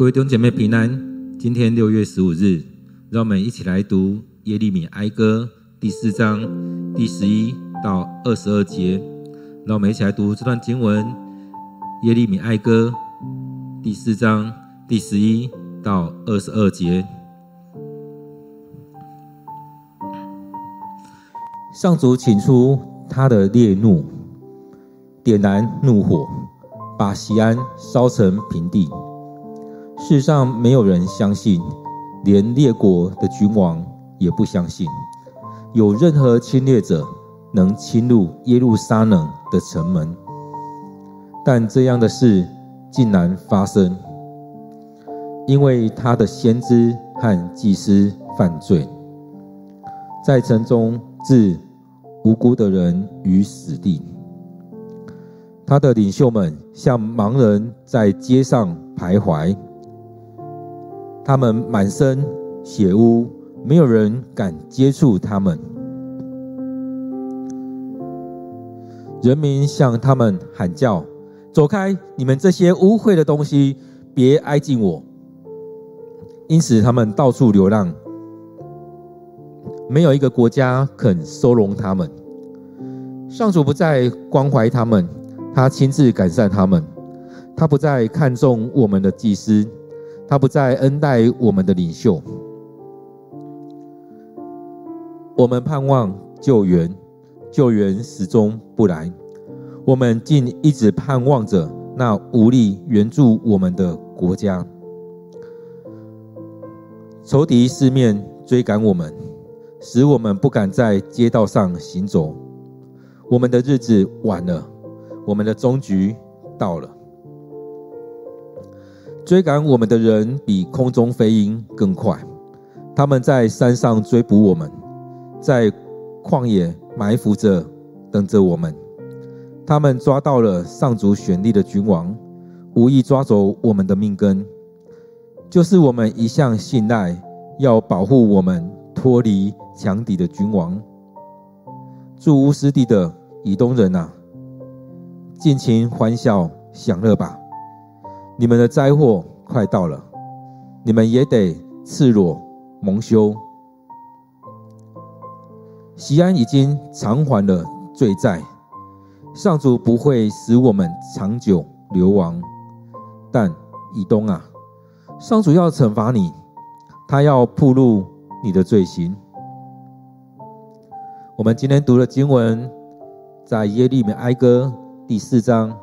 各位弟兄姐妹平安。今天六月十五日，让我们一起来读耶利米哀歌第四章第十一到二十二节。让我们一起来读这段经文：耶利米哀歌第四章第十一到二十二节。上主请出他的烈怒，点燃怒火，把西安烧成平地。世上没有人相信，连列国的君王也不相信，有任何侵略者能侵入耶路撒冷的城门。但这样的事竟然发生，因为他的先知和祭司犯罪，在城中置无辜的人于死地。他的领袖们像盲人在街上徘徊。他们满身血污，没有人敢接触他们。人民向他们喊叫：“走开！你们这些污秽的东西，别挨近我！”因此，他们到处流浪，没有一个国家肯收容他们。上主不再关怀他们，他亲自赶散他们。他不再看重我们的祭司。他不再恩待我们的领袖，我们盼望救援，救援始终不来。我们竟一直盼望着那无力援助我们的国家。仇敌四面追赶我们，使我们不敢在街道上行走。我们的日子晚了，我们的终局到了。追赶我们的人比空中飞鹰更快，他们在山上追捕我们，在旷野埋伏着等着我们。他们抓到了上主选立的君王，无意抓走我们的命根，就是我们一向信赖、要保护我们脱离强敌的君王。住乌斯地的以东人啊，尽情欢笑享乐吧。你们的灾祸快到了，你们也得赤裸蒙羞。西安已经偿还了罪债，上主不会使我们长久流亡。但以东啊，上主要惩罚你，他要暴露你的罪行。我们今天读的经文，在耶利米哀歌第四章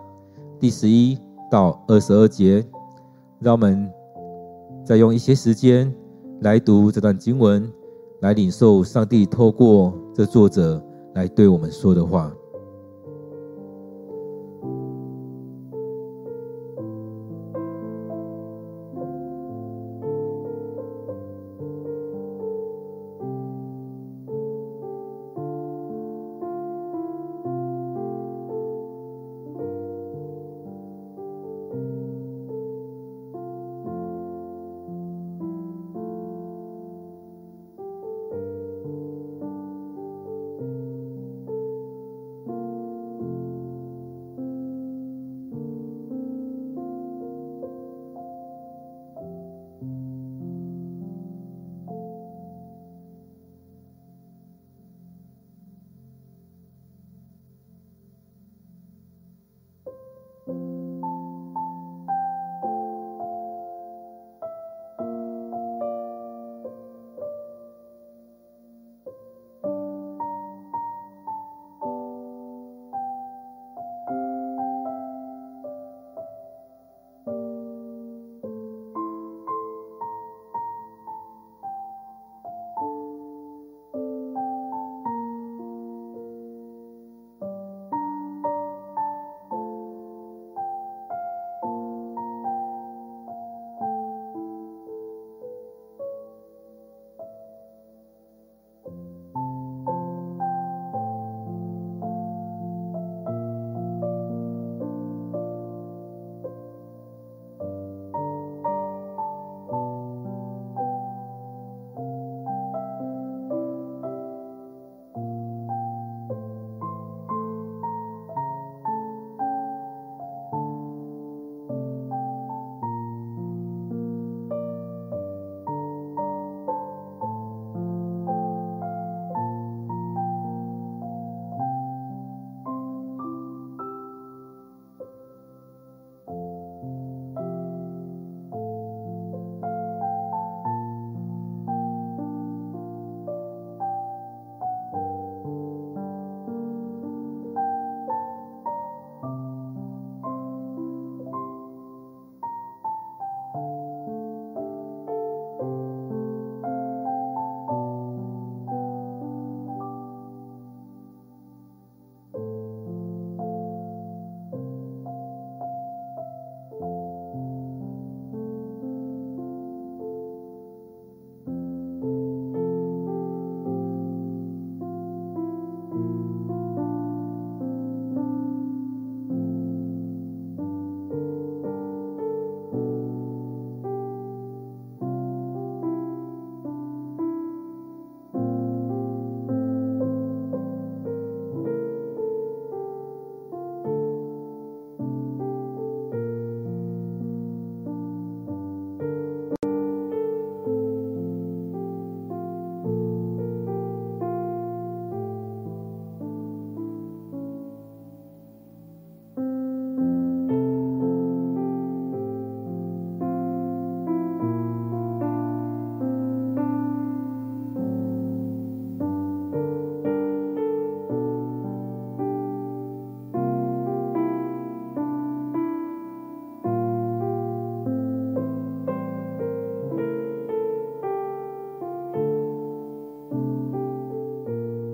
第十一。到二十二节，让我们再用一些时间来读这段经文，来领受上帝透过这作者来对我们说的话。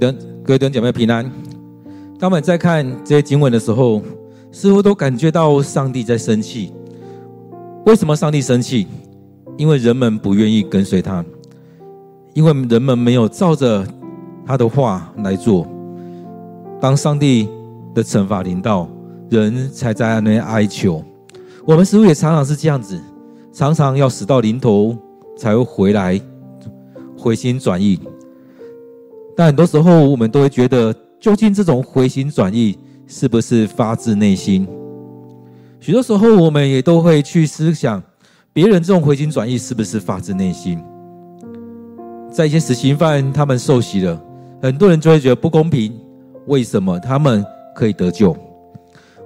等各位弟兄姐妹平安。当我们在看这些经文的时候，似乎都感觉到上帝在生气。为什么上帝生气？因为人们不愿意跟随他，因为人们没有照着他的话来做。当上帝的惩罚临到，人才在那哀求。我们似乎也常常是这样子，常常要死到临头才会回来，回心转意。但很多时候，我们都会觉得，究竟这种回心转意是不是发自内心？许多时候，我们也都会去思想，别人这种回心转意是不是发自内心？在一些死刑犯他们受洗了，很多人就会觉得不公平：为什么他们可以得救？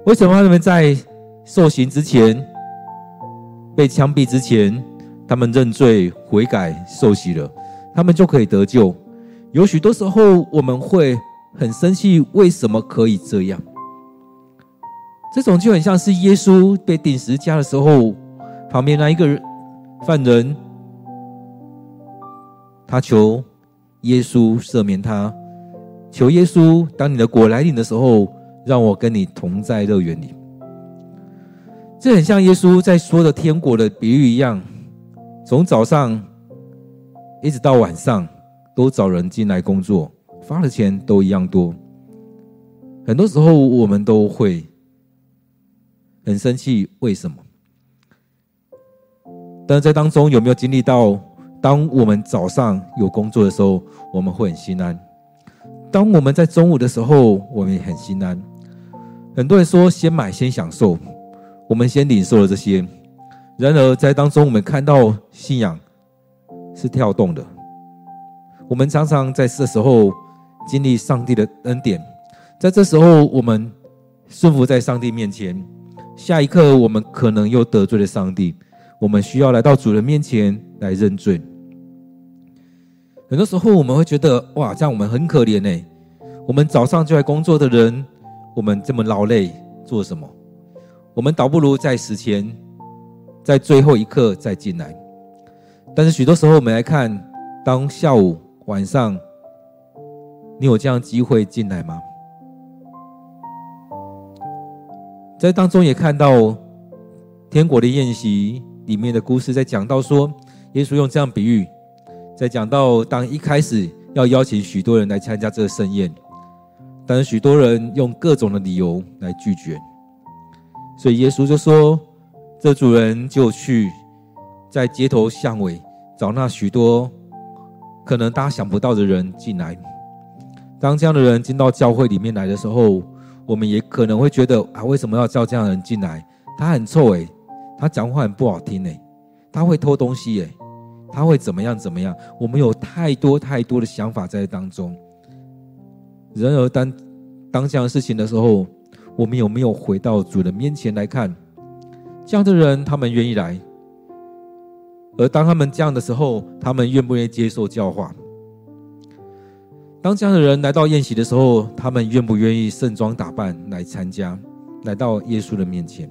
为什么他们在受刑之前、被枪毙之前，他们认罪悔改受洗了，他们就可以得救？有许多时候，我们会很生气，为什么可以这样？这种就很像是耶稣被钉十字架的时候，旁边那一个犯人，他求耶稣赦免他，求耶稣，当你的果来临的时候，让我跟你同在乐园里。这很像耶稣在说的天国的比喻一样，从早上一直到晚上。都找人进来工作，发的钱都一样多。很多时候我们都会很生气，为什么？但是在当中有没有经历到，当我们早上有工作的时候，我们会很心安；当我们在中午的时候，我们也很心安。很多人说先买先享受，我们先领受了这些。然而在当中，我们看到信仰是跳动的。我们常常在这时候经历上帝的恩典，在这时候我们顺服在上帝面前，下一刻我们可能又得罪了上帝，我们需要来到主人面前来认罪。很多时候我们会觉得，哇，这样我们很可怜呢。我们早上就来工作的人，我们这么劳累做什么？我们倒不如在死前，在最后一刻再进来。但是许多时候我们来看，当下午。晚上，你有这样机会进来吗？在当中也看到天国的宴席里面的故事，在讲到说，耶稣用这样比喻，在讲到当一开始要邀请许多人来参加这个盛宴，但是许多人用各种的理由来拒绝，所以耶稣就说，这主人就去在街头巷尾找那许多。可能大家想不到的人进来，当这样的人进到教会里面来的时候，我们也可能会觉得啊，为什么要叫这样的人进来？他很臭诶，他讲话很不好听诶，他会偷东西诶，他会怎么样怎么样？我们有太多太多的想法在当中。然而当当这样的事情的时候，我们有没有回到主的面前来看？这样的人，他们愿意来。而当他们这样的时候，他们愿不愿意接受教化？当这样的人来到宴席的时候，他们愿不愿意盛装打扮来参加，来到耶稣的面前？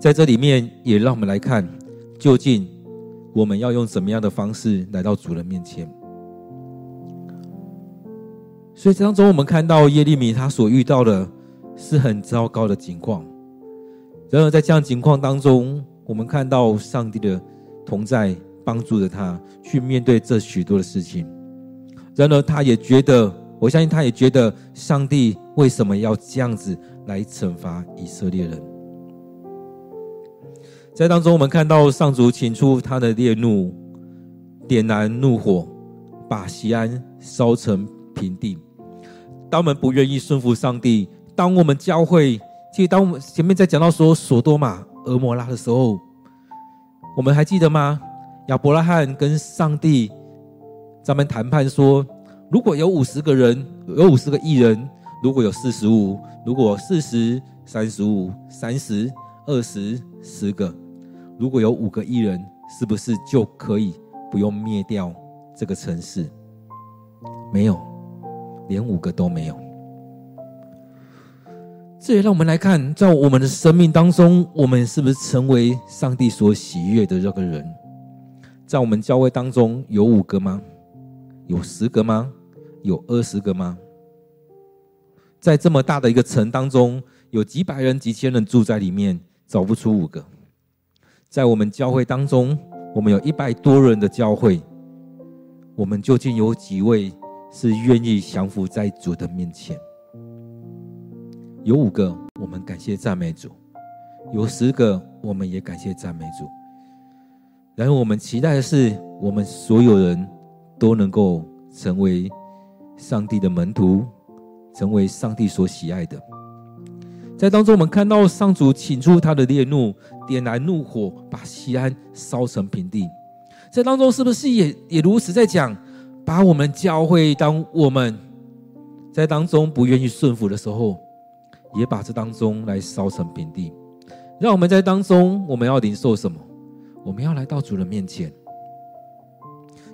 在这里面，也让我们来看，究竟我们要用怎么样的方式来到主人面前？所以当中，我们看到耶利米他所遇到的是很糟糕的情况。然而，在这样情况当中，我们看到上帝的同在，帮助着他去面对这许多的事情。然而，他也觉得，我相信他也觉得，上帝为什么要这样子来惩罚以色列人？在当中，我们看到上主倾出他的烈怒，点燃怒火，把西安烧成平地。当我们不愿意顺服上帝，当我们教会。其实，当我们前面在讲到说索多玛、蛾摩拉的时候，我们还记得吗？亚伯拉罕跟上帝咱们谈判说，如果有五十个人，有五十个艺人，如果有四十五，如果四十、三十五、三十、二十、十个，如果有五个艺人，是不是就可以不用灭掉这个城市？没有，连五个都没有。这也让我们来看，在我们的生命当中，我们是不是成为上帝所喜悦的这个人？在我们教会当中有五个吗？有十个吗？有二十个吗？在这么大的一个城当中，有几百人、几千人住在里面，找不出五个。在我们教会当中，我们有一百多人的教会，我们究竟有几位是愿意降服在主的面前？有五个，我们感谢赞美主；有十个，我们也感谢赞美主。然后我们期待的是，我们所有人都能够成为上帝的门徒，成为上帝所喜爱的。在当中，我们看到上主倾出他的烈怒，点燃怒火，把西安烧成平地。在当中，是不是也也如此在讲，把我们教会，当我们在当中不愿意顺服的时候，也把这当中来烧成平地。让我们在当中，我们要领受什么？我们要来到主人面前。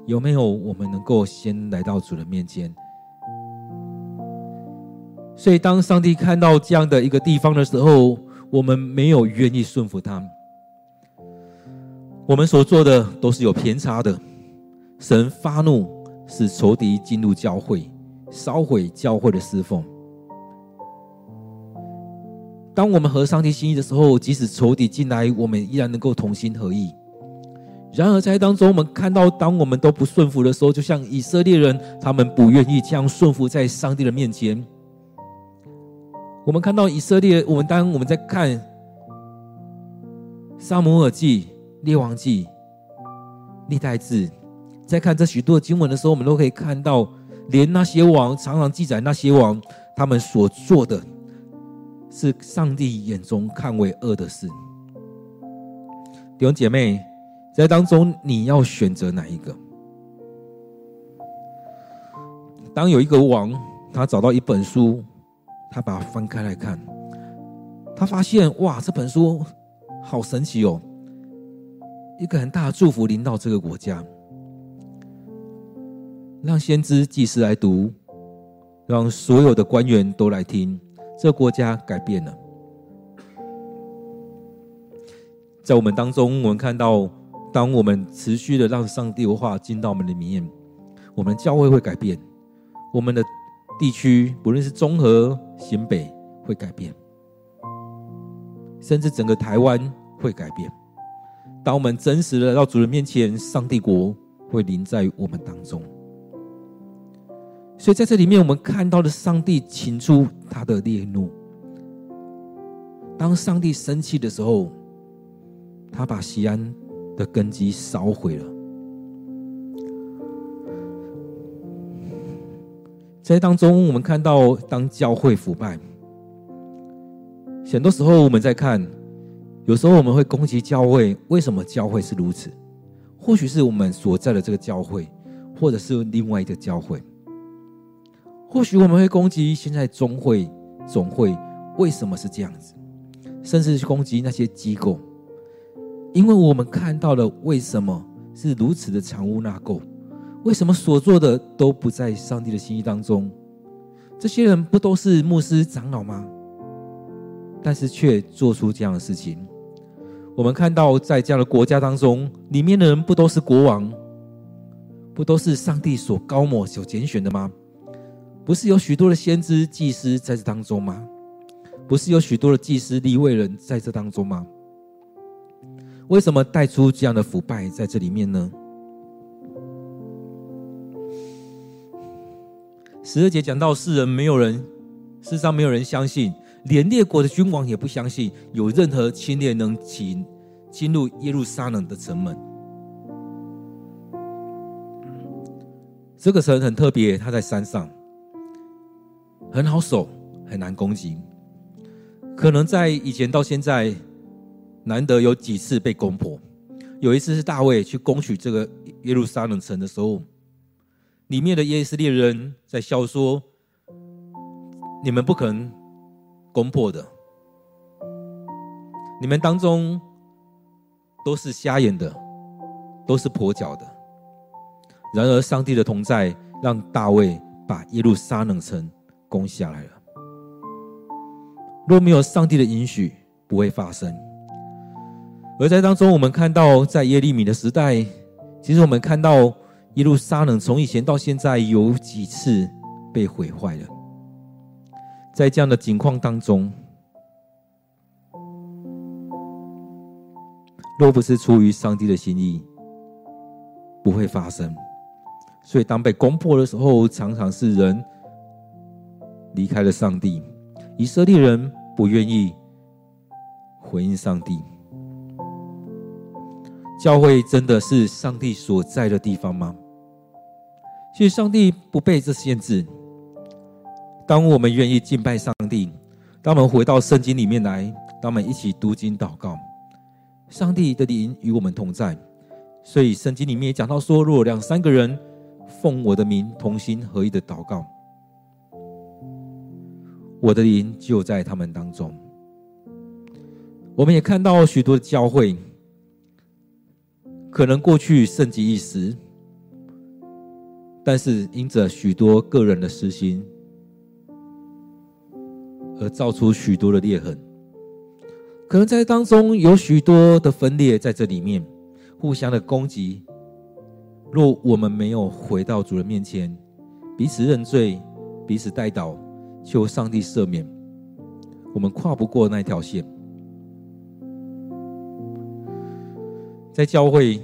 有没有我们能够先来到主人面前？所以，当上帝看到这样的一个地方的时候，我们没有愿意顺服他。我们所做的都是有偏差的。神发怒，使仇敌进入教会，烧毁教会的侍奉。当我们合上帝心意的时候，即使仇敌进来，我们依然能够同心合意。然而，在当中，我们看到，当我们都不顺服的时候，就像以色列人，他们不愿意这样顺服在上帝的面前。我们看到以色列，我们当我们在看《撒母耳记》《列王记》《历代志》，在看这许多经文的时候，我们都可以看到，连那些王常常记载那些王，他们所做的是上帝眼中看为恶的事。弟兄姐妹，在当中你要选择哪一个？当有一个王，他找到一本书。他把它翻开来看，他发现哇，这本书好神奇哦！一个很大的祝福临到这个国家，让先知祭司来读，让所有的官员都来听，这国家改变了。在我们当中，我们看到，当我们持续的让上帝的话进到我们的里面，我们教会会改变，我们的。地区，不论是中和、新北，会改变，甚至整个台湾会改变。当我们真实的到主人面前，上帝国会临在我们当中。所以在这里面，我们看到的上帝倾出他的烈怒。当上帝生气的时候，他把西安的根基烧毁了。在当中，我们看到当教会腐败，很多时候我们在看，有时候我们会攻击教会，为什么教会是如此？或许是我们所在的这个教会，或者是另外一个教会。或许我们会攻击现在中会、总会，为什么是这样子？甚至去攻击那些机构，因为我们看到了为什么是如此的藏污纳垢。为什么所做的都不在上帝的心意当中？这些人不都是牧师长老吗？但是却做出这样的事情。我们看到在这样的国家当中，里面的人不都是国王？不都是上帝所高抹、所拣选的吗？不是有许多的先知、祭司在这当中吗？不是有许多的祭司、立位人在这当中吗？为什么带出这样的腐败在这里面呢？十二节讲到世人没有人，世上没有人相信，连列国的君王也不相信有任何侵略能进进入耶路撒冷的城门。这个城很特别，它在山上，很好守，很难攻击。可能在以前到现在，难得有几次被攻破。有一次是大卫去攻取这个耶路撒冷城的时候。里面的以色列人在笑说：“你们不可能攻破的，你们当中都是瞎眼的，都是跛脚的。然而，上帝的同在让大卫把耶路撒冷城攻下来了。若没有上帝的允许，不会发生。而在当中，我们看到在耶利米的时代，其实我们看到耶路撒冷从以前到现在有几次被毁坏了，在这样的境况当中，若不是出于上帝的心意，不会发生。所以当被攻破的时候，常常是人离开了上帝，以色列人不愿意回应上帝。教会真的是上帝所在的地方吗？其实上帝不被这限制。当我们愿意敬拜上帝，当我们回到圣经里面来，当我们一起读经祷告，上帝的灵与我们同在。所以圣经里面也讲到说，若两三个人奉我的名同心合意的祷告，我的灵就在他们当中。我们也看到许多的教会。可能过去盛极一时，但是因着许多个人的私心，而造出许多的裂痕。可能在当中有许多的分裂在这里面，互相的攻击。若我们没有回到主人面前，彼此认罪，彼此代祷，求上帝赦免，我们跨不过那条线。在教会，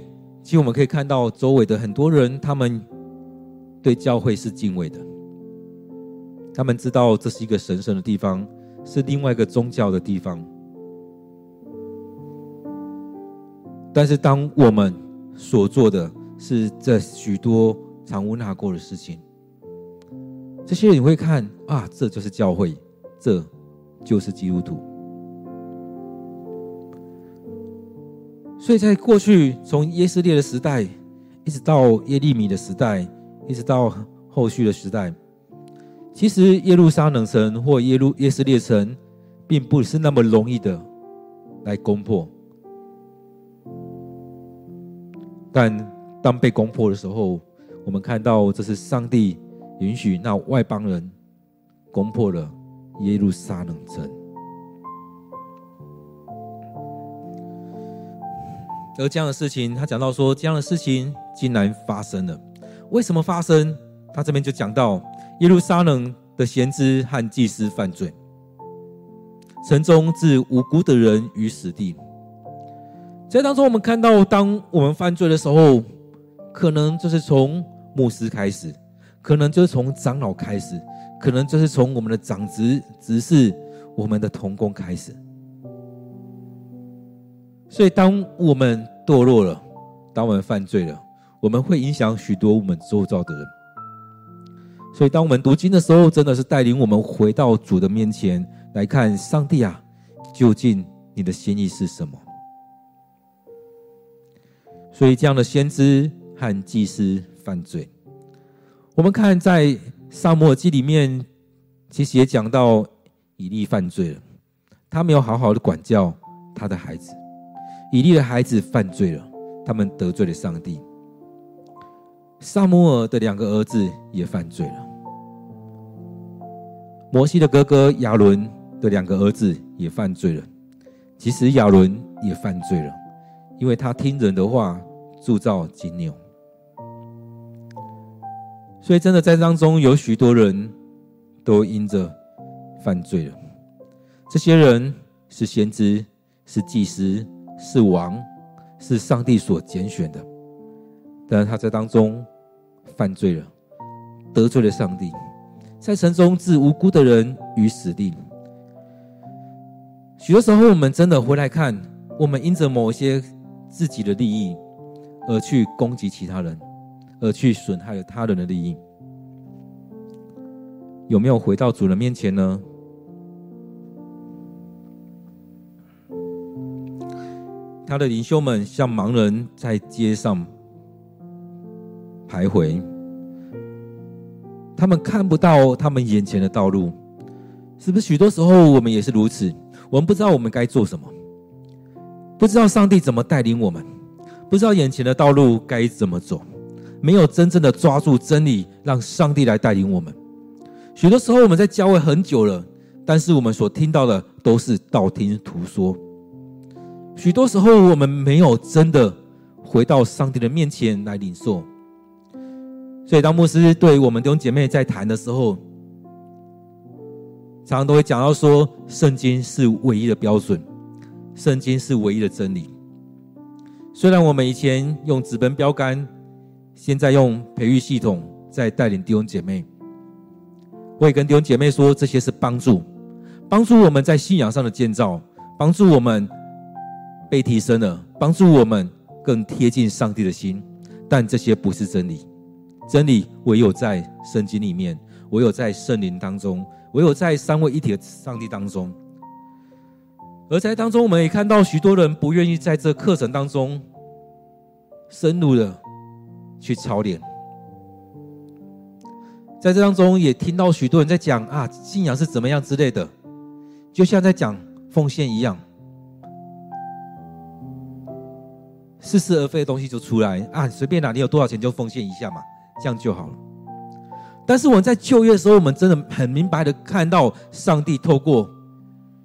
其实我们可以看到周围的很多人，他们对教会是敬畏的。他们知道这是一个神圣的地方，是另外一个宗教的地方。但是，当我们所做的是这许多藏污纳垢的事情，这些人你会看啊，这就是教会，这就是基督徒。所以在过去，从耶斯列的时代，一直到耶利米的时代，一直到后续的时代，其实耶路撒冷城或耶路耶斯列城，并不是那么容易的来攻破。但当被攻破的时候，我们看到这是上帝允许那外邦人攻破了耶路撒冷城。而这样的事情，他讲到说，这样的事情竟然发生了。为什么发生？他这边就讲到耶路撒冷的先知和祭司犯罪，城中置无辜的人于死地。在当中，我们看到，当我们犯罪的时候，可能就是从牧师开始，可能就是从长老开始，可能就是从我们的长执、执事、我们的同工开始。所以，当我们堕落了，当我们犯罪了，我们会影响许多我们周遭的人。所以，当我们读经的时候，真的是带领我们回到主的面前来看，上帝啊，究竟你的心意是什么？所以，这样的先知和祭司犯罪，我们看在撒母耳记里面，其实也讲到以利犯罪了，他没有好好的管教他的孩子。以利的孩子犯罪了，他们得罪了上帝。撒母耳的两个儿子也犯罪了。摩西的哥哥亚伦的两个儿子也犯罪了。其实亚伦也犯罪了，因为他听人的话铸造金牛。所以，真的在当中有许多人都因着犯罪了。这些人是先知，是祭司。是王，是上帝所拣选的，但是他在当中犯罪了，得罪了上帝，在城中置无辜的人于死地。许多时候，我们真的回来看，我们因着某一些自己的利益而去攻击其他人，而去损害了他人的利益，有没有回到主人面前呢？他的领袖们像盲人在街上徘徊，他们看不到他们眼前的道路，是不是？许多时候我们也是如此，我们不知道我们该做什么，不知道上帝怎么带领我们，不知道眼前的道路该怎么走，没有真正的抓住真理，让上帝来带领我们。许多时候我们在教会很久了，但是我们所听到的都是道听途说。许多时候，我们没有真的回到上帝的面前来领受。所以，当牧师对我们弟兄姐妹在谈的时候，常常都会讲到说，圣经是唯一的标准，圣经是唯一的真理。虽然我们以前用纸本标杆，现在用培育系统在带领弟兄姐妹，我也跟弟兄姐妹说，这些是帮助，帮助我们在信仰上的建造，帮助我们被提升了，帮助我们更贴近上帝的心。但这些不是真理，真理唯有在圣经里面，唯有在圣灵当中，唯有在三位一体的上帝当中。而在当中，我们也看到许多人不愿意在这课程当中深入的去操练。在这当中，也听到许多人在讲啊，信仰是怎么样之类的，就像在讲奉献一样，似是而非的东西就出来啊，随便拿，你有多少钱就奉献一下嘛，这样就好了。但是我们在旧约的时候，我们真的很明白的看到上帝透过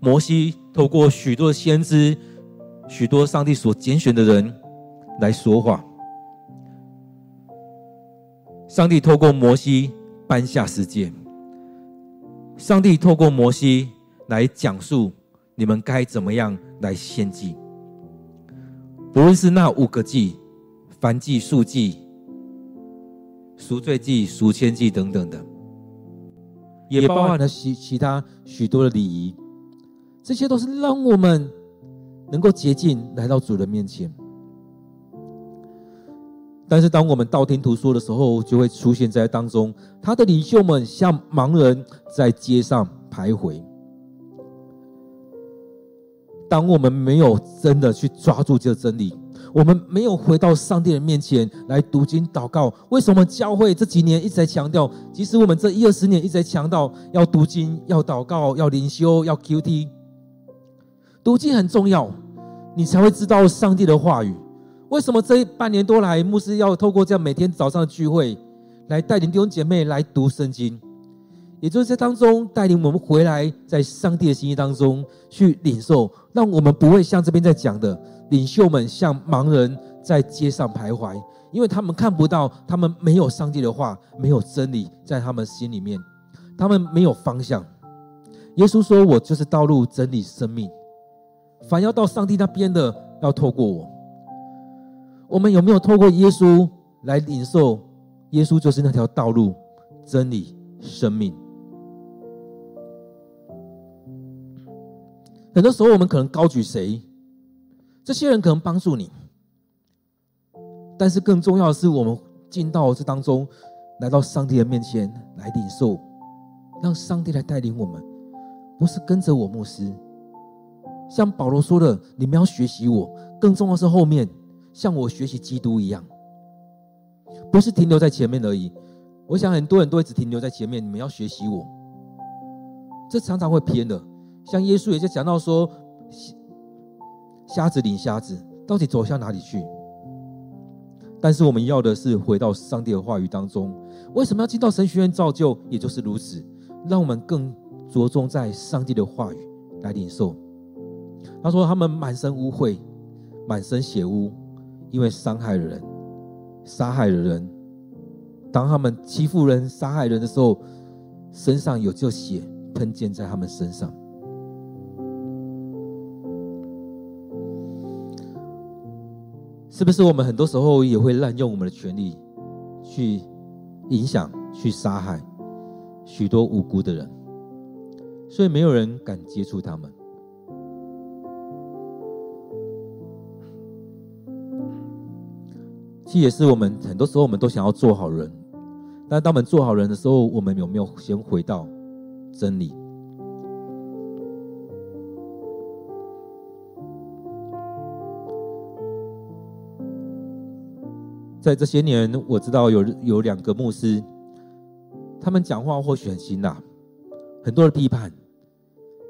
摩西。透过许多先知，许多上帝所拣选的人来说话。上帝透过摩西颁下十诫，上帝透过摩西来讲述你们该怎么样来献祭。不论是那五个祭、凡祭、素祭、赎罪祭、赎愆祭等等的，也包含了其其他许多的礼仪。这些都是让我们能够洁净来到主的面前。但是，当我们道听途说的时候，就会出现在当中。他的领袖们像盲人在街上徘徊。当我们没有真的去抓住这个真理，我们没有回到上帝的面前来读经祷告。为什么教会这几年一直在强调？即使我们这一二十年一直在强调要读经、要祷告、要灵修、要 QT。读经很重要，你才会知道上帝的话语。为什么这半年多来，牧师要透过这样每天早上的聚会，来带领弟兄姐妹来读圣经，也就是在当中带领我们回来，在上帝的心意当中去领受，让我们不会像这边在讲的领袖们像盲人在街上徘徊，因为他们看不到，他们没有上帝的话，没有真理在他们心里面，他们没有方向。耶稣说：“我就是道路、真理、生命。”凡要到上帝那边的，要透过我。我们有没有透过耶稣来领受？耶稣就是那条道路、真理、生命。很多时候，我们可能高举谁？这些人可能帮助你，但是更重要的是，我们进到这当中，来到上帝的面前来领受，让上帝来带领我们，不是跟着我牧师。像保罗说的，你们要学习我。更重要是后面，像我学习基督一样，不是停留在前面而已。我想很多人都会只停留在前面，你们要学习我，这常常会偏的。像耶稣也在讲到说，瞎子领瞎子，到底走向哪里去？但是我们要的是回到上帝的话语当中。为什么要进到神学院造就？也就是如此，让我们更着重在上帝的话语来领受。他说：“他们满身污秽，满身血污，因为伤害了人，杀害了人。当他们欺负人、杀害人的时候，身上有这血喷溅在他们身上。是不是我们很多时候也会滥用我们的权力，去影响、去杀害许多无辜的人？所以没有人敢接触他们。”其实也是我们很多时候，我们都想要做好人，但当我们做好人的时候，我们有没有先回到真理？在这些年，我知道有有两个牧师，他们讲话或许很辛辣，很多的批判，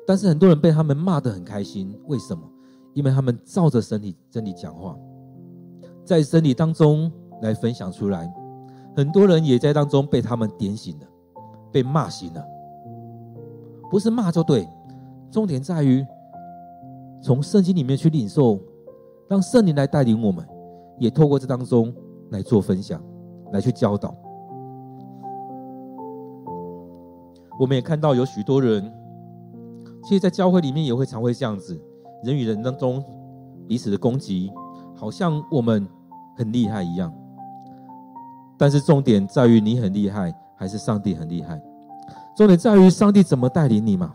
但是很多人被他们骂得很开心。为什么？因为他们照着真理真理讲话。在真理当中来分享出来，很多人也在当中被他们点醒了，被骂醒了。不是骂就对，重点在于从圣经里面去领受，让圣灵来带领我们，也透过这当中来做分享，来去教导。我们也看到有许多人，其实，在教会里面也会常会这样子，人与人当中彼此的攻击，好像我们很厉害一样。但是重点在于你很厉害，还是上帝很厉害？重点在于上帝怎么带领你嘛。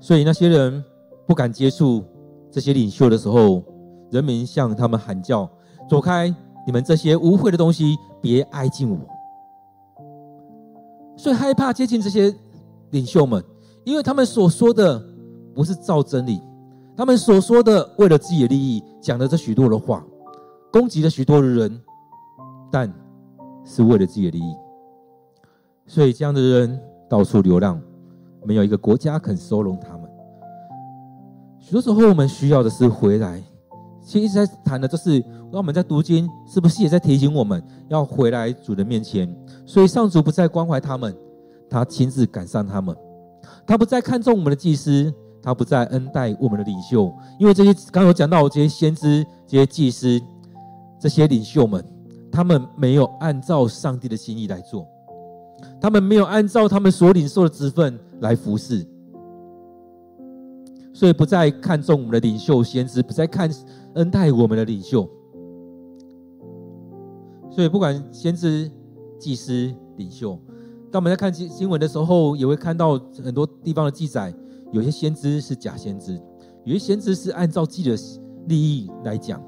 所以那些人不敢接触这些领袖的时候，人民向他们喊叫：“走开！你们这些污秽的东西，别挨近我。”所以害怕接近这些领袖们，因为他们所说的不是照真理，他们所说的为了自己的利益讲了这许多的话，攻击了许多的人，但是为了自己的利益。所以这样的人到处流浪，没有一个国家肯收容他们。许多时候，我们需要的是回来。其实一直在谈的，就是我们在读经，是不是也在提醒我们要回来主的面前？所以上主不再关怀他们，他亲自赶上他们。他不再看重我们的祭司，他不再恩待我们的领袖，因为这些刚有讲到这些先知、这些祭司、这些领袖们，他们没有按照上帝的心意来做。他们没有按照他们所领受的职分来服侍，所以不再看重我们的领袖先知，不再看恩待我们的领袖。所以不管先知、祭司、领袖，当我们在看新新闻的时候，也会看到很多地方的记载，有些先知是假先知，有些先知是按照自己的利益来讲，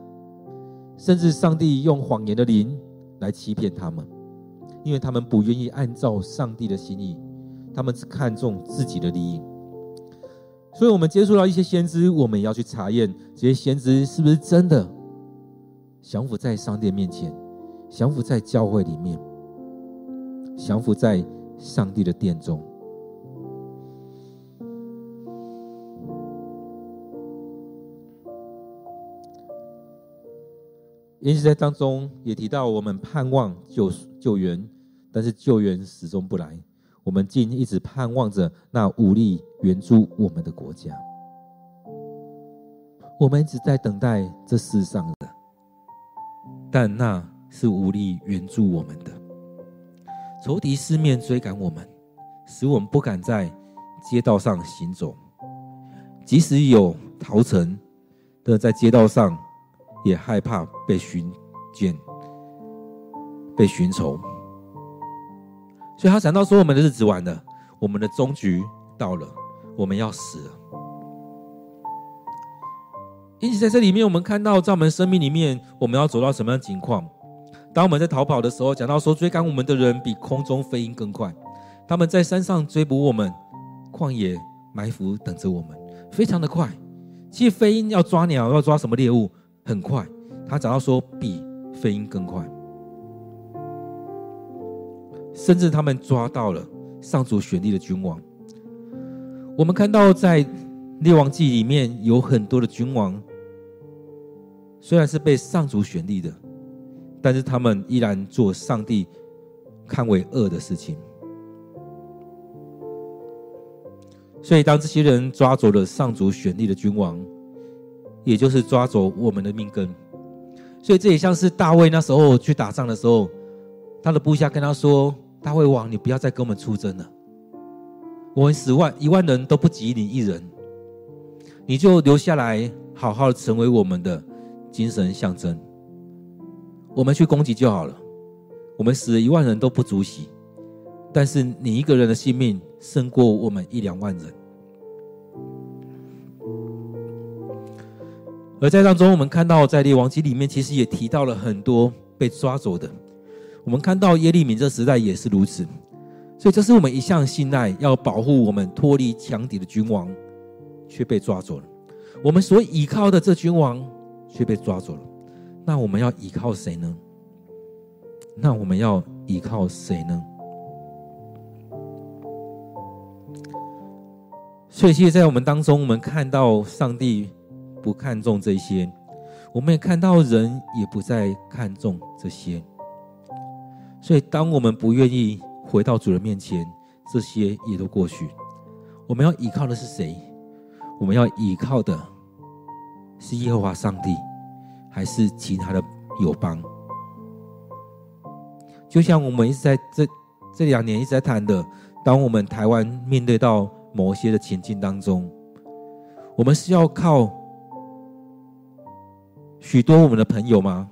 甚至上帝用谎言的灵来欺骗他们。因为他们不愿意按照上帝的心意，他们只看重自己的利益，所以，我们接触到一些先知，我们也要去查验这些先知是不是真的降服在上帝面前，降服在教会里面，降服在上帝的殿中。因此，在当中也提到，我们盼望救救援。但是救援始终不来，我们竟一直盼望着那无力援助我们的国家。我们一直在等待这世上的，但那是无力援助我们的。仇敌四面追赶我们，使我们不敢在街道上行走。即使有逃城的在街道上，也害怕被寻见、被寻仇。所以他想到说：“我们的日子完了，我们的终局到了，我们要死了。”因此，在这里面，我们看到，在我们生命里面，我们要走到什么样的情况？当我们在逃跑的时候，讲到说，追赶我们的人比空中飞鹰更快；他们在山上追捕我们，旷野埋伏等着我们，非常的快。其实，飞鹰要抓鸟，要抓什么猎物，很快。他找到说，比飞鹰更快。甚至他们抓到了上主选立的君王。我们看到在列王记里面有很多的君王，虽然是被上主选立的，但是他们依然做上帝看为恶的事情。所以当这些人抓走了上主选立的君王，也就是抓走我们的命根。所以这也像是大卫那时候去打仗的时候，他的部下跟他说。大卫王，你不要再跟我们出征了。我们十万一万人都不及你一人，你就留下来，好好成为我们的精神象征。我们去攻击就好了。我们死了一万人都不足惜，但是你一个人的性命胜过我们一两万人。而在当中，我们看到在列王记里面，其实也提到了很多被抓走的。我们看到耶利米这时代也是如此，所以这是我们一向信赖、要保护我们脱离强敌的君王，却被抓走了。我们所依靠的这君王却被抓走了，那我们要依靠谁呢？那我们要依靠谁呢？所以，其实，在我们当中，我们看到上帝不看重这些，我们也看到人也不再看重这些。所以，当我们不愿意回到主人面前，这些也都过去。我们要依靠的是谁？我们要依靠的是耶和华上帝，还是其他的友邦？就像我们一直在这这两年一直在谈的，当我们台湾面对到某些的情境当中，我们是要靠许多我们的朋友吗？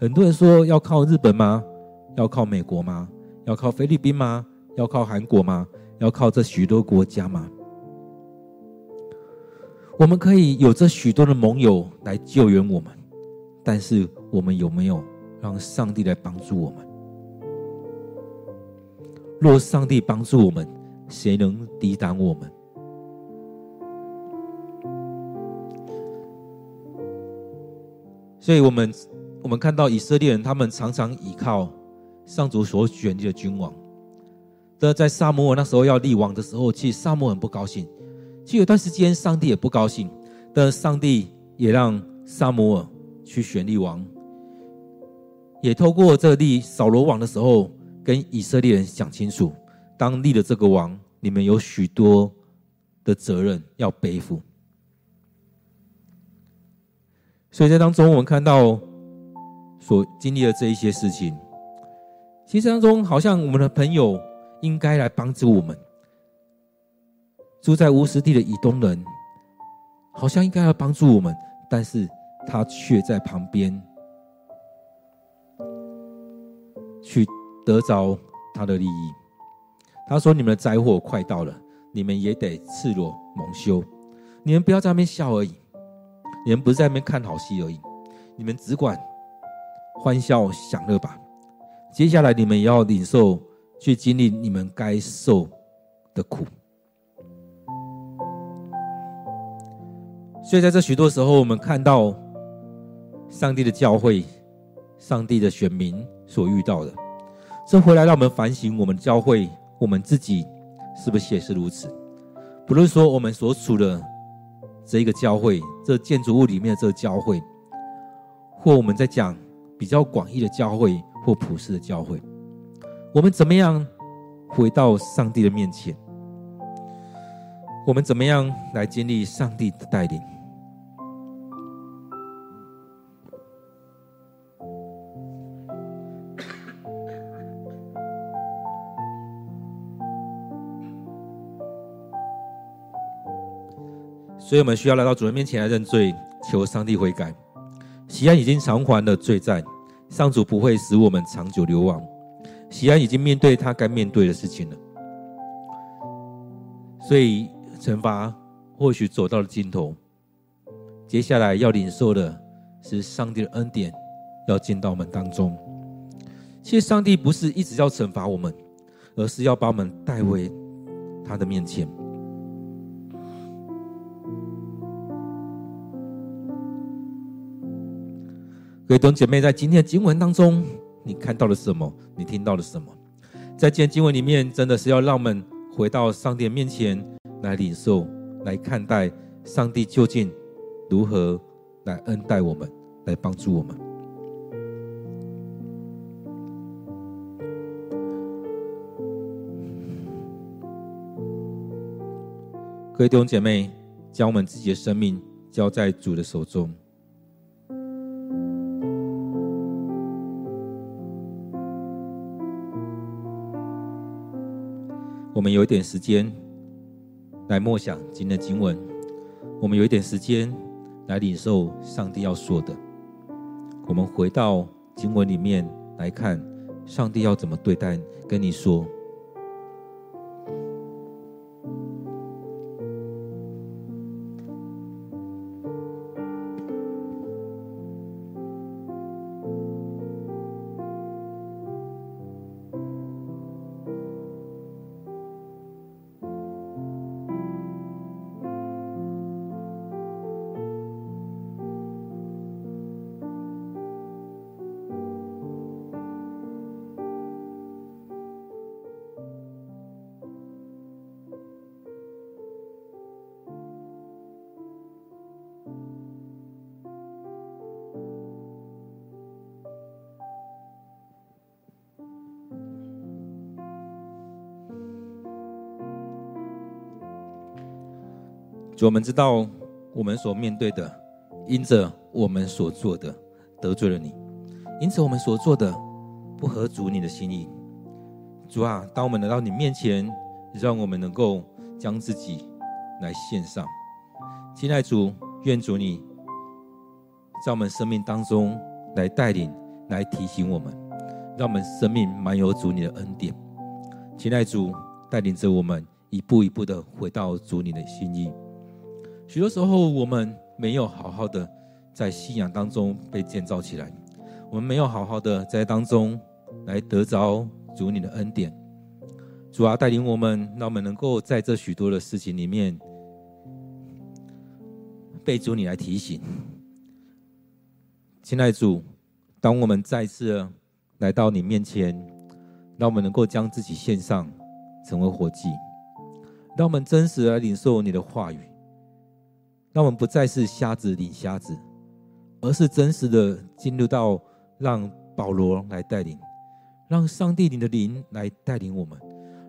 很多人说要靠日本吗？要靠美国吗？要靠菲律宾吗？要靠韩国吗？要靠这许多国家吗？我们可以有这许多的盟友来救援我们，但是我们有没有让上帝来帮助我们？若上帝帮助我们，谁能抵挡我们？所以，我们我们看到以色列人，他们常常依靠上主所选立的君王。但在撒母耳那时候要立王的时候，其实撒母耳很不高兴。其实有段时间，上帝也不高兴，但上帝也让撒母耳去选立王，也透过这立扫罗王的时候，跟以色列人讲清楚：当立了这个王，你们有许多的责任要背负。所以在当中，我们看到所经历的这一些事情，其实当中好像我们的朋友应该来帮助我们。住在无实地的以东人，好像应该要帮助我们，但是他却在旁边去得着他的利益。他说：“你们的灾祸快到了，你们也得赤裸蒙羞。你们不要在那边笑而已，你们不是在那边看好戏而已，你们只管欢笑享乐吧。接下来你们也要领受，去经历你们该受的苦。”所以，在这许多时候，我们看到上帝的教会、上帝的选民所遇到的，这回来让我们反省：我们教会、我们自己是不是也是如此？不论说我们所处的这一个教会、这建筑物里面的这个教会，或我们在讲比较广义的教会或普世的教会，我们怎么样回到上帝的面前？我们怎么样来经历上帝的带领？所以我们需要来到主人面前来认罪，求上帝悔改。喜安已经偿还了罪债，上主不会使我们长久流亡。喜安已经面对他该面对的事情了，所以惩罚或许走到了尽头。接下来要领受的是上帝的恩典，要进到我们当中。其实上帝不是一直要惩罚我们，而是要把我们带回他的面前。各位弟兄姐妹，在今天的经文当中，你看到了什么？你听到了什么？在今天经文里面，真的是要让我们回到上帝面前来领受、来看待上帝究竟如何来恩待我们、来帮助我们。各位弟兄姐妹，将我们自己的生命交在主的手中。我们有一点时间来默想今天的经文，我们有一点时间来领受上帝要说的。我们回到经文里面来看，上帝要怎么对待跟你说。我们知道，我们所面对的因着我们所做的得罪了你，因此我们所做的不合主你的心意。主啊，当我们来到你面前，让我们能够将自己来献上。亲爱主，愿主你在我们生命当中来带领、来提醒我们，让我们生命满有主你的恩典。亲爱主，带领着我们一步一步的回到主你的心意。许多时候，我们没有好好的在信仰当中被建造起来，我们没有好好的在当中来得着主你的恩典。主啊，带领我们，让我们能够在这许多的事情里面被主你来提醒。亲爱的主，当我们再次来到你面前，让我们能够将自己献上，成为活祭，让我们真实来领受你的话语。让我们不再是瞎子领瞎子，而是真实的进入到让保罗来带领，让上帝你的灵来带领我们，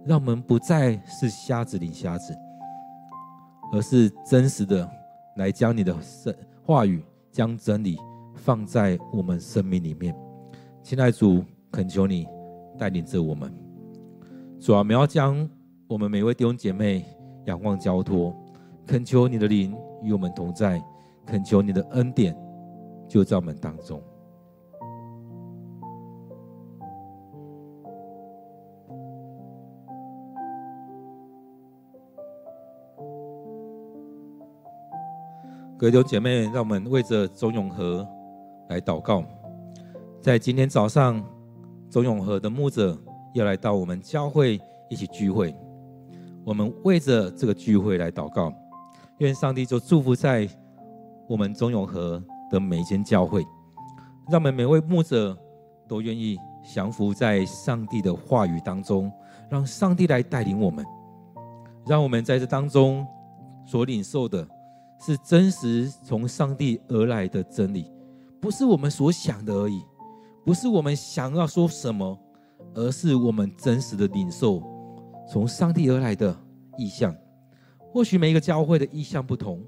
让我们不再是瞎子领瞎子，而是真实的来将你的话语、将真理放在我们生命里面。亲爱的主，恳求你带领着我们。主啊，我们要将我们每位弟兄姐妹仰望交托，恳求你的灵。与我们同在，恳求你的恩典就在我们当中。各位弟兄姐妹，让我们为着中永和来祷告。在今天早上，中永和的牧者要来到我们教会一起聚会，我们为着这个聚会来祷告。愿上帝就祝福在我们中永和的每一间教会，让我们每位牧者都愿意降服在上帝的话语当中，让上帝来带领我们，让我们在这当中所领受的是真实从上帝而来的真理，不是我们所想的而已，不是我们想要说什么，而是我们真实的领受从上帝而来的意象。或许每一个教会的意向不同，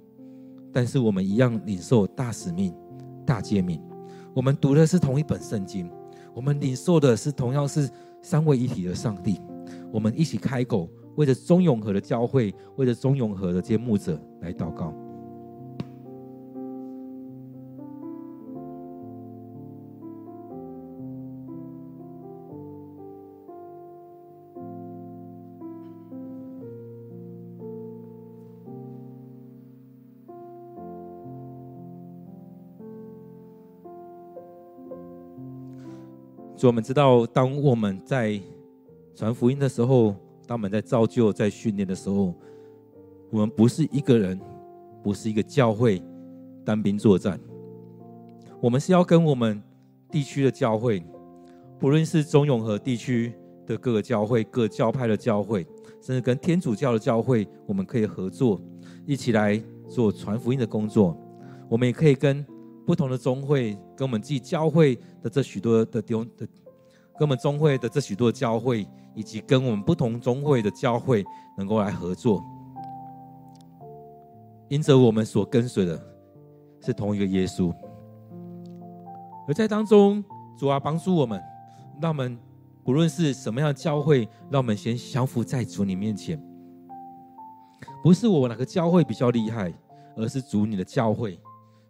但是我们一样领受大使命、大诫命。我们读的是同一本圣经，我们领受的是同样是三位一体的上帝。我们一起开口，为着中永和的教会，为着中永和的揭幕者来祷告。所以我们知道，当我们在传福音的时候，当我们在造就、在训练的时候，我们不是一个人，不是一个教会单兵作战。我们是要跟我们地区的教会，不论是中永和地区的各个教会、各教派的教会，甚至跟天主教的教会，我们可以合作，一起来做传福音的工作。我们也可以跟。不同的宗会跟我们自己教会的这许多的弟兄的，跟我们宗会的这许多教会，以及跟我们不同宗会的教会能够来合作，因着我们所跟随的是同一个耶稣，而在当中，主啊帮助我们，让我们不论是什么样的教会，让我们先降服在主你面前，不是我哪个教会比较厉害，而是主你的教会。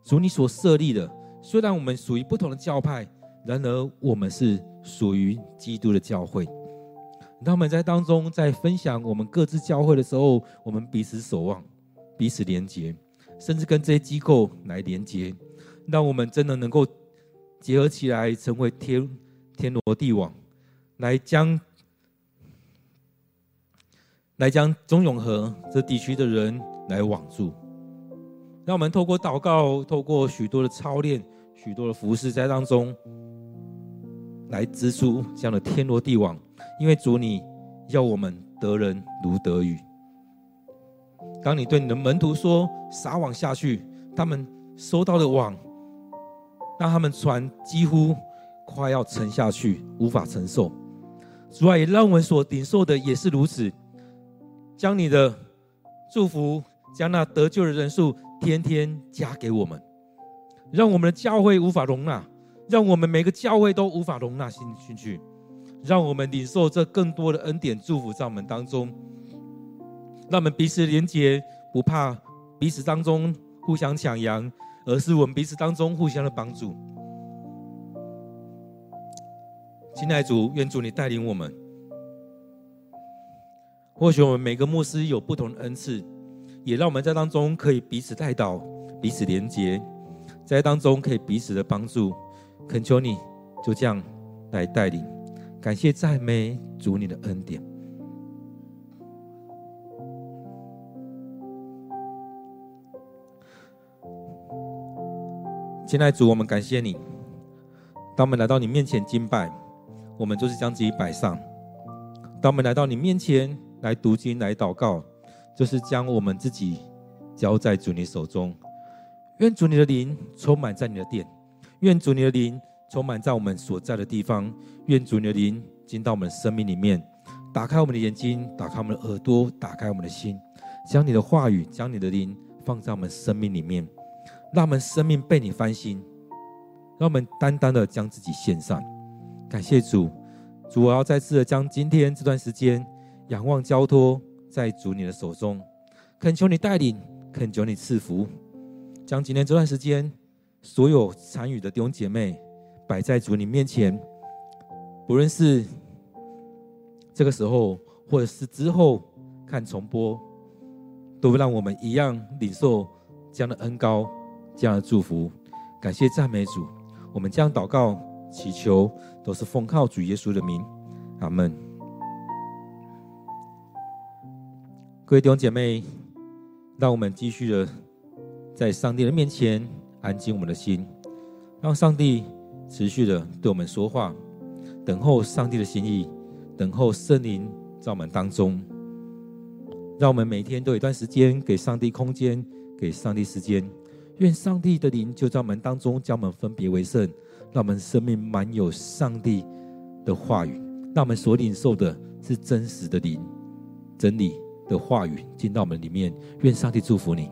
主你所设立的，虽然我们属于不同的教派，然而我们是属于基督的教会。当我们在当中在分享我们各自教会的时候，我们彼此守望，彼此连结，甚至跟这些机构来连接，让我们真的能够结合起来，成为天天罗地网，来将来将中永和这地区的人来网住。让我们透过祷告，透过许多的操练，许多的服事在当中，来织出这样的天罗地网。因为主，你要我们得人如得鱼。当你对你的门徒说撒网下去，他们收到的网，让他们船几乎快要沉下去，无法承受。主啊，也让我们所顶受的也是如此，将你的祝福，将那得救的人数。天天加给我们，让我们的教会无法容纳，让我们每个教会都无法容纳进进去，让我们领受这更多的恩典祝福在我们当中，让我们彼此连结，不怕彼此当中互相抢羊，而是我们彼此当中互相的帮助。亲爱的主，愿主你带领我们。或许我们每个牧师有不同的恩赐，也让我们在当中可以彼此带导、彼此连结，在当中可以彼此的帮助。恳求你就这样来带领，感谢赞美主你的恩典。亲爱的主，我们感谢你，当我们来到你面前敬拜。我们就是将自己摆上。当我们来到你面前来读经、来祷告，就是将我们自己交在主你手中。愿主你的灵充满在你的殿，愿主你的灵充满在我们所在的地方。愿主你的灵进到我们生命里面，打开我们的眼睛，打开我们的耳朵，打开我们的心，将你的话语、将你的灵放在我们生命里面，让我们生命被你翻新，让我们单单的将自己献上。感谢主，主，我要再次的将今天这段时间仰望交托在主你的手中，恳求你带领，恳求你赐福，将今天这段时间所有参与的弟兄姐妹摆在主你面前，不论是这个时候，或者是之后看重播，都会让我们一样领受这样的恩膏，这样的祝福。感谢赞美主，我们将祷告。祈求都是奉靠主耶稣的名，阿门。各位弟兄姐妹，让我们继续的在上帝的面前安静我们的心，让上帝持续的对我们说话，等候上帝的心意，等候圣灵在我们当中。让我们每天都有一段时间给上帝空间，给上帝时间。愿上帝的灵就在我们当中，将我们分别为圣。让我们生命满有上帝的话语，让我们所领受的是真实的灵、真理的话语进到我们里面。愿上帝祝福你。